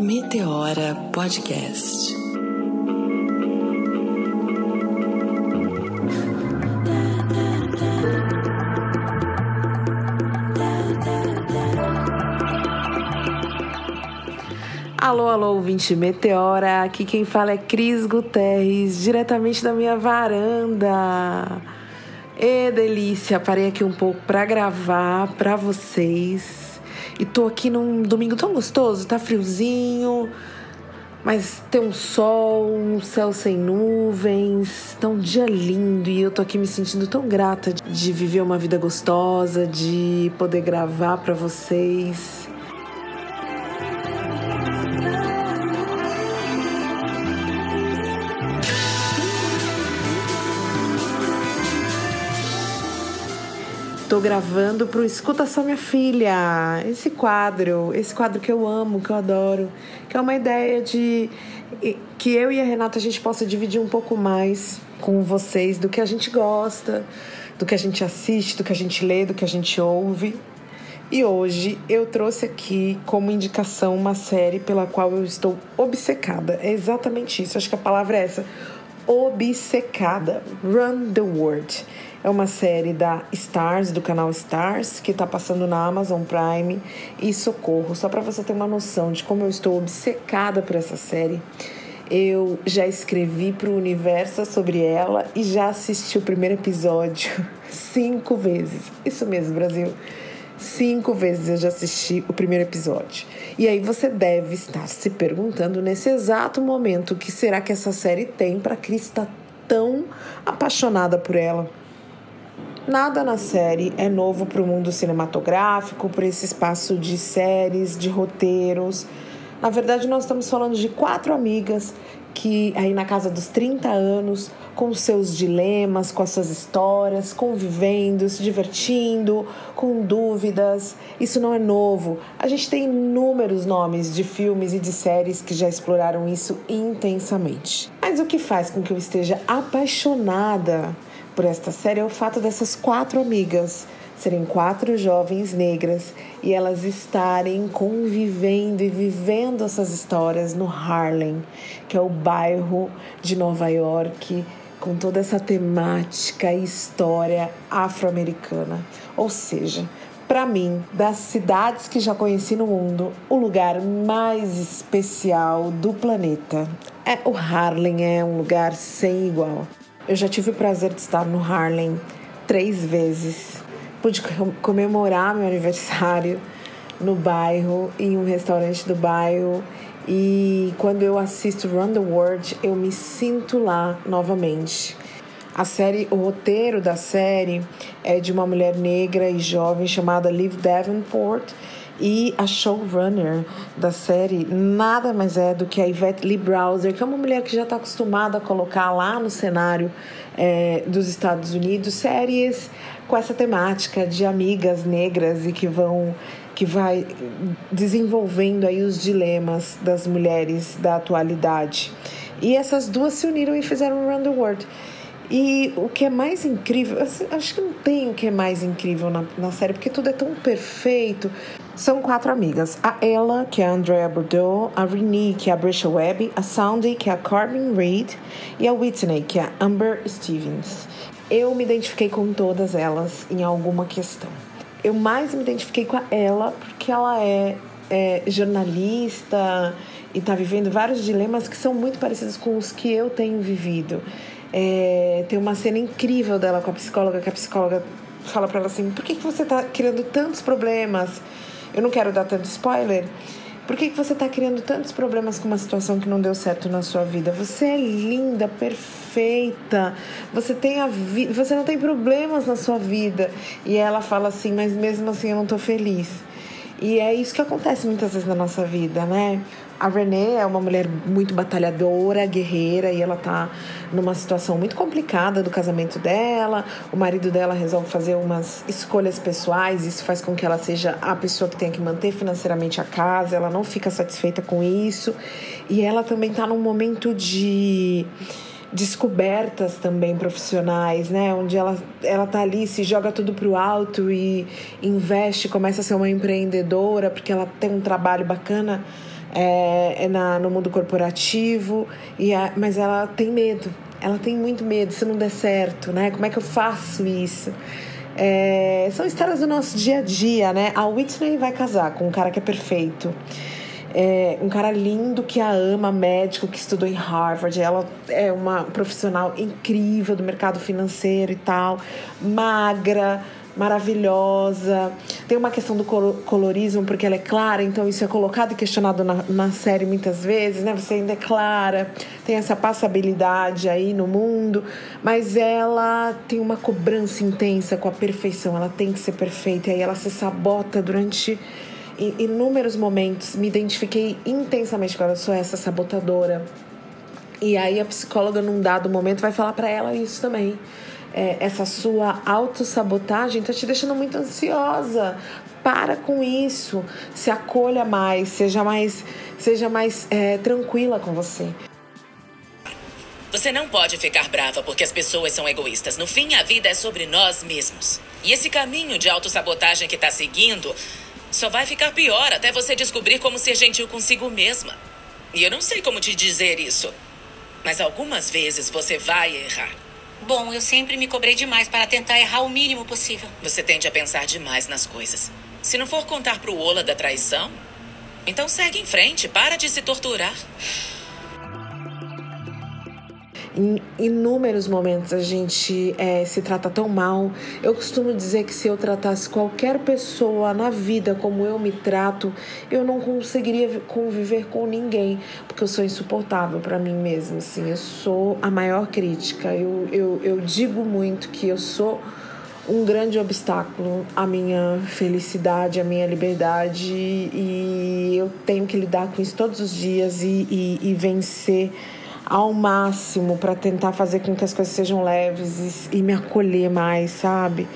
Meteora Podcast. Alô, alô, ouvinte Meteora. Aqui quem fala é Cris Guterres, diretamente da minha varanda. E delícia, parei aqui um pouco para gravar para vocês. E tô aqui num domingo tão gostoso, tá friozinho, mas tem um sol, um céu sem nuvens, tá um dia lindo e eu tô aqui me sentindo tão grata de viver uma vida gostosa, de poder gravar para vocês. Tô gravando pro Escuta Só Minha Filha. Esse quadro, esse quadro que eu amo, que eu adoro, que é uma ideia de que eu e a Renata a gente possa dividir um pouco mais com vocês do que a gente gosta, do que a gente assiste, do que a gente lê, do que a gente ouve. E hoje eu trouxe aqui como indicação uma série pela qual eu estou obcecada. É exatamente isso, acho que a palavra é essa. Obcecada. Run the World. É uma série da Stars, do canal Stars, que está passando na Amazon Prime e Socorro. Só para você ter uma noção de como eu estou obcecada por essa série. Eu já escrevi para o Universo sobre ela e já assisti o primeiro episódio cinco vezes. Isso mesmo, Brasil. Cinco vezes eu já assisti o primeiro episódio. E aí você deve estar se perguntando nesse exato momento o que será que essa série tem para Cris estar tá tão apaixonada por ela. Nada na série é novo para o mundo cinematográfico, para esse espaço de séries, de roteiros. Na verdade, nós estamos falando de quatro amigas que, aí na casa dos 30 anos, com seus dilemas, com as suas histórias, convivendo, se divertindo, com dúvidas. Isso não é novo. A gente tem inúmeros nomes de filmes e de séries que já exploraram isso intensamente. Mas o que faz com que eu esteja apaixonada por esta série é o fato dessas quatro amigas serem quatro jovens negras e elas estarem convivendo e vivendo essas histórias no Harlem, que é o bairro de Nova York com toda essa temática e história afro-americana. Ou seja, para mim, das cidades que já conheci no mundo, o lugar mais especial do planeta é o Harlem, é um lugar sem igual. Eu já tive o prazer de estar no Harlem três vezes. Pude comemorar meu aniversário no bairro, em um restaurante do bairro. E quando eu assisto Run the World, eu me sinto lá novamente. A série, o roteiro da série é de uma mulher negra e jovem chamada Liv Davenport e a showrunner da série nada mais é do que a Yvette Lee Browser, que é uma mulher que já está acostumada a colocar lá no cenário é, dos Estados Unidos séries com essa temática de amigas negras e que vão que vai desenvolvendo aí os dilemas das mulheres da atualidade. E essas duas se uniram e fizeram Run the World. E o que é mais incrível, acho que não tem o que é mais incrível na, na série, porque tudo é tão perfeito. São quatro amigas: a Ella, que é a Andrea Bordeaux, a Renee, que é a Brisha Webb, a Sandy, que é a Corbin Reed, e a Whitney, que é a Amber Stevens. Eu me identifiquei com todas elas em alguma questão. Eu mais me identifiquei com a Ella porque ela é, é jornalista e está vivendo vários dilemas que são muito parecidos com os que eu tenho vivido. É, tem uma cena incrível dela com a psicóloga, que a psicóloga fala para ela assim: por que, que você está criando tantos problemas? Eu não quero dar tanto spoiler. Por que, que você está criando tantos problemas com uma situação que não deu certo na sua vida? Você é linda, perfeita. Você tem a vi você não tem problemas na sua vida. E ela fala assim, mas mesmo assim eu não estou feliz. E é isso que acontece muitas vezes na nossa vida, né? A Renée é uma mulher muito batalhadora, guerreira, e ela tá numa situação muito complicada do casamento dela. O marido dela resolve fazer umas escolhas pessoais, isso faz com que ela seja a pessoa que tenha que manter financeiramente a casa, ela não fica satisfeita com isso. E ela também tá num momento de descobertas também profissionais, né? Onde ela, ela tá ali, se joga tudo pro alto e investe, começa a ser uma empreendedora, porque ela tem um trabalho bacana é, é na, no mundo corporativo, e a, mas ela tem medo. Ela tem muito medo se não der certo, né? Como é que eu faço isso? É, são histórias do nosso dia a dia, né? A Whitney vai casar com um cara que é perfeito. É um cara lindo que a ama, médico que estudou em Harvard. Ela é uma profissional incrível do mercado financeiro e tal, magra, maravilhosa. Tem uma questão do colorismo, porque ela é clara, então isso é colocado e questionado na, na série muitas vezes, né? Você ainda é clara, tem essa passabilidade aí no mundo, mas ela tem uma cobrança intensa com a perfeição, ela tem que ser perfeita, e aí ela se sabota durante inúmeros momentos me identifiquei intensamente com ela, sou essa sabotadora. E aí a psicóloga, num dado momento, vai falar para ela isso também. É, essa sua autossabotagem tá te deixando muito ansiosa. Para com isso. Se acolha mais, seja mais, seja mais é, tranquila com você. Você não pode ficar brava porque as pessoas são egoístas. No fim, a vida é sobre nós mesmos. E esse caminho de autossabotagem que está seguindo só vai ficar pior até você descobrir como ser gentil consigo mesma. E eu não sei como te dizer isso. Mas algumas vezes você vai errar. Bom, eu sempre me cobrei demais para tentar errar o mínimo possível. Você tende a pensar demais nas coisas. Se não for contar pro Ola da traição, então segue em frente, para de se torturar. Em inúmeros momentos a gente é, se trata tão mal. Eu costumo dizer que se eu tratasse qualquer pessoa na vida como eu me trato, eu não conseguiria conviver com ninguém, porque eu sou insuportável para mim mesma. Assim, eu sou a maior crítica. Eu, eu, eu digo muito que eu sou um grande obstáculo à minha felicidade, à minha liberdade, e eu tenho que lidar com isso todos os dias e, e, e vencer ao máximo para tentar fazer com que as coisas sejam leves e, e me acolher mais, sabe?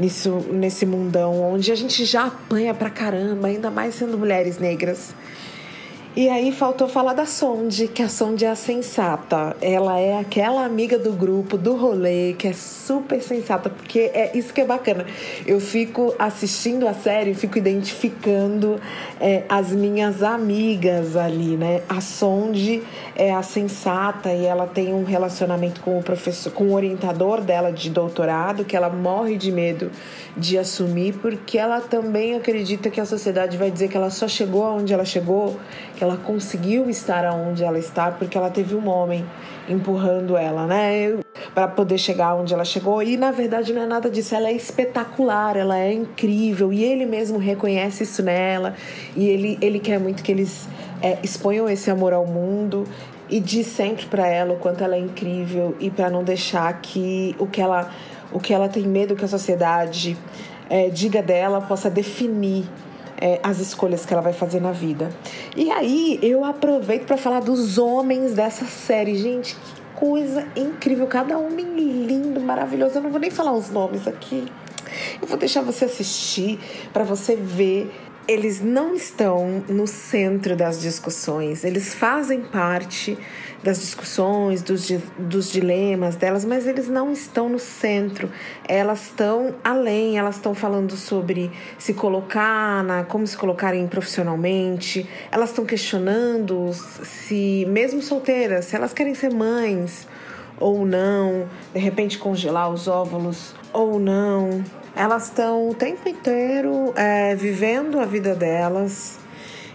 Nisso, nesse mundão onde a gente já apanha pra caramba, ainda mais sendo mulheres negras. E aí faltou falar da Sonde, que a Sonde é a sensata. Ela é aquela amiga do grupo, do rolê, que é super sensata, porque é isso que é bacana. Eu fico assistindo a série, fico identificando é, as minhas amigas ali, né? A Sonde é a sensata e ela tem um relacionamento com o professor, com o orientador dela de doutorado, que ela morre de medo de assumir, porque ela também acredita que a sociedade vai dizer que ela só chegou aonde ela chegou que ela conseguiu estar aonde ela está porque ela teve um homem empurrando ela, né? Para poder chegar onde ela chegou. E na verdade não é nada disso. Ela é espetacular, ela é incrível. E ele mesmo reconhece isso nela. E ele, ele quer muito que eles é, exponham esse amor ao mundo. E diz sempre para ela o quanto ela é incrível. E para não deixar que o que ela, o que ela tem medo que a sociedade é, diga dela possa definir é, as escolhas que ela vai fazer na vida. E aí eu aproveito para falar dos homens dessa série. Gente, que coisa incrível! Cada homem lindo, maravilhoso. Eu não vou nem falar os nomes aqui. Eu vou deixar você assistir para você ver eles não estão no centro das discussões, eles fazem parte das discussões, dos, dos dilemas delas, mas eles não estão no centro. Elas estão além, elas estão falando sobre se colocar, na, como se colocarem profissionalmente, elas estão questionando se, mesmo solteiras, se elas querem ser mães ou não, de repente congelar os óvulos ou não. Elas estão o tempo inteiro é, vivendo a vida delas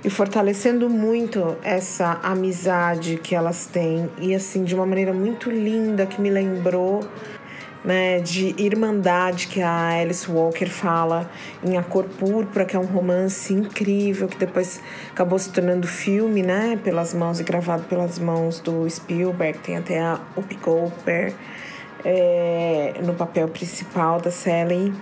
e fortalecendo muito essa amizade que elas têm. E assim de uma maneira muito linda que me lembrou né, de irmandade que a Alice Walker fala em A Cor Púrpura, que é um romance incrível que depois acabou se tornando filme, né, pelas mãos e gravado pelas mãos do Spielberg, tem até a Whoopi Goldberg é, no papel principal da Sally.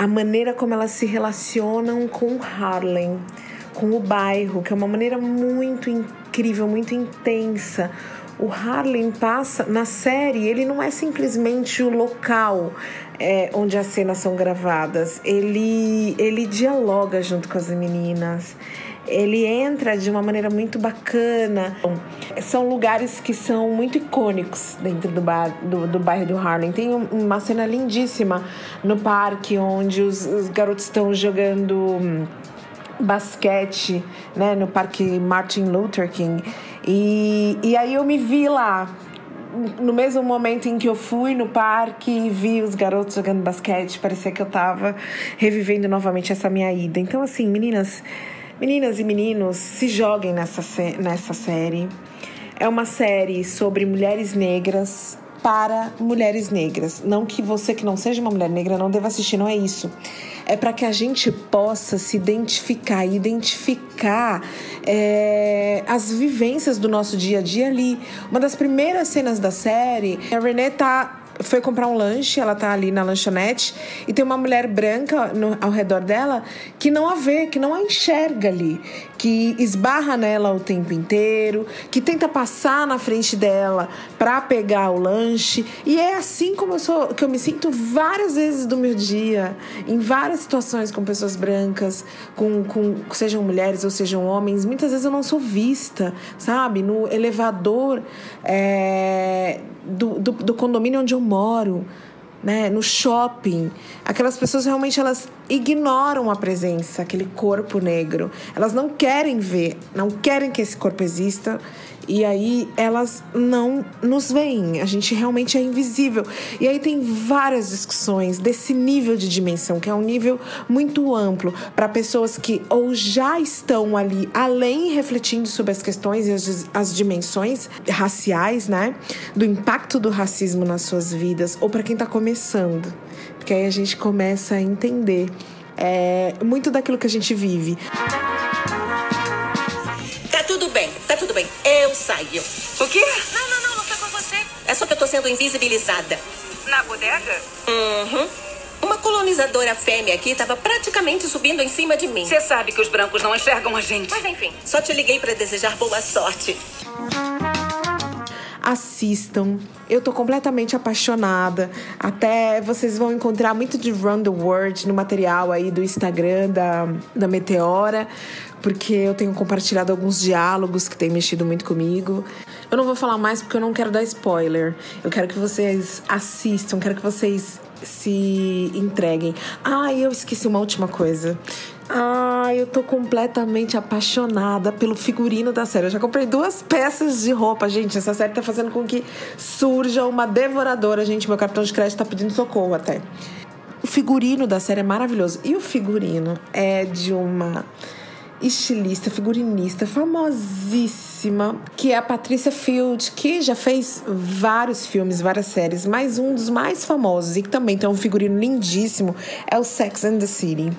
a maneira como elas se relacionam com Harlem, com o bairro, que é uma maneira muito incrível, muito intensa. O Harlem passa na série, ele não é simplesmente o local é, onde as cenas são gravadas, ele, ele dialoga junto com as meninas ele entra de uma maneira muito bacana. São lugares que são muito icônicos dentro do, bar, do, do bairro do Harlem. Tem uma cena lindíssima no parque onde os, os garotos estão jogando hum, basquete, né, no Parque Martin Luther King. E, e aí eu me vi lá, no mesmo momento em que eu fui no parque e vi os garotos jogando basquete, parecia que eu tava revivendo novamente essa minha ida. Então, assim, meninas, meninas e meninos, se joguem nessa, nessa série. É uma série sobre mulheres negras para mulheres negras. Não que você que não seja uma mulher negra não deva assistir, não é isso é para que a gente possa se identificar, identificar é, as vivências do nosso dia a dia ali. Uma das primeiras cenas da série, a Renée tá foi comprar um lanche, ela tá ali na lanchonete e tem uma mulher branca no, ao redor dela que não a vê, que não a enxerga ali, que esbarra nela o tempo inteiro, que tenta passar na frente dela para pegar o lanche. E é assim como eu sou, que eu me sinto várias vezes do meu dia, em várias situações com pessoas brancas, com, com sejam mulheres ou sejam homens. Muitas vezes eu não sou vista, sabe? No elevador é, do, do, do condomínio onde eu moro, né, no shopping, aquelas pessoas realmente elas ignoram a presença, aquele corpo negro. Elas não querem ver, não querem que esse corpo exista e aí elas não nos veem, a gente realmente é invisível. E aí tem várias discussões desse nível de dimensão, que é um nível muito amplo para pessoas que ou já estão ali além refletindo sobre as questões e as, as dimensões raciais, né, do impacto do racismo nas suas vidas, ou para quem está começando, porque aí a gente começa a entender é, muito daquilo que a gente vive tudo bem, tá tudo bem. Eu saio. O quê? Não, não, não, não foi com você. É só que eu tô sendo invisibilizada. Na bodega? Uhum. Uma colonizadora fêmea aqui estava praticamente subindo em cima de mim. Você sabe que os brancos não enxergam a gente. Mas enfim, só te liguei para desejar boa sorte. Assistam. Eu tô completamente apaixonada. Até vocês vão encontrar muito de Run the World no material aí do Instagram da, da Meteora porque eu tenho compartilhado alguns diálogos que têm mexido muito comigo. Eu não vou falar mais porque eu não quero dar spoiler. Eu quero que vocês assistam, quero que vocês se entreguem. Ah, eu esqueci uma última coisa. Ah, eu tô completamente apaixonada pelo figurino da série. Eu já comprei duas peças de roupa, gente. Essa série tá fazendo com que surja uma devoradora, gente. Meu cartão de crédito tá pedindo socorro até. O figurino da série é maravilhoso. E o figurino é de uma estilista, figurinista famosíssima, que é a Patrícia Field, que já fez vários filmes, várias séries, mas um dos mais famosos e que também tem um figurino lindíssimo é o Sex and the City.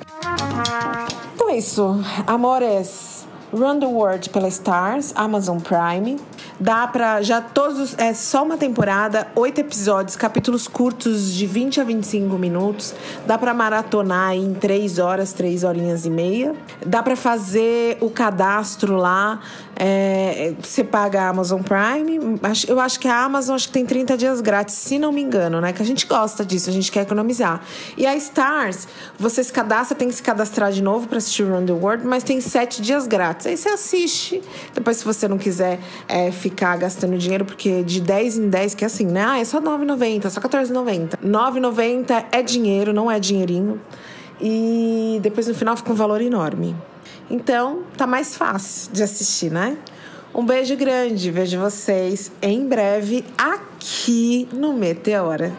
É isso, amores. Run the World pela Stars, Amazon Prime. Dá pra. Já todos. É só uma temporada, oito episódios, capítulos curtos de 20 a 25 minutos. Dá pra maratonar em três horas, três horinhas e meia. Dá pra fazer o cadastro lá. É, você paga a Amazon Prime. Eu acho que a Amazon acho que tem 30 dias grátis, se não me engano, né? Que a gente gosta disso, a gente quer economizar. E a Stars, você se cadastra, tem que se cadastrar de novo para assistir Run the World, mas tem sete dias grátis. Aí você assiste. Depois, se você não quiser é, ficar gastando dinheiro, porque de 10 em 10, que é assim, né? Ah, é só R$9,90, só R$14,90. R$9,90 é dinheiro, não é dinheirinho. E depois no final fica um valor enorme. Então, tá mais fácil de assistir, né? Um beijo grande, vejo vocês em breve aqui no Meteora.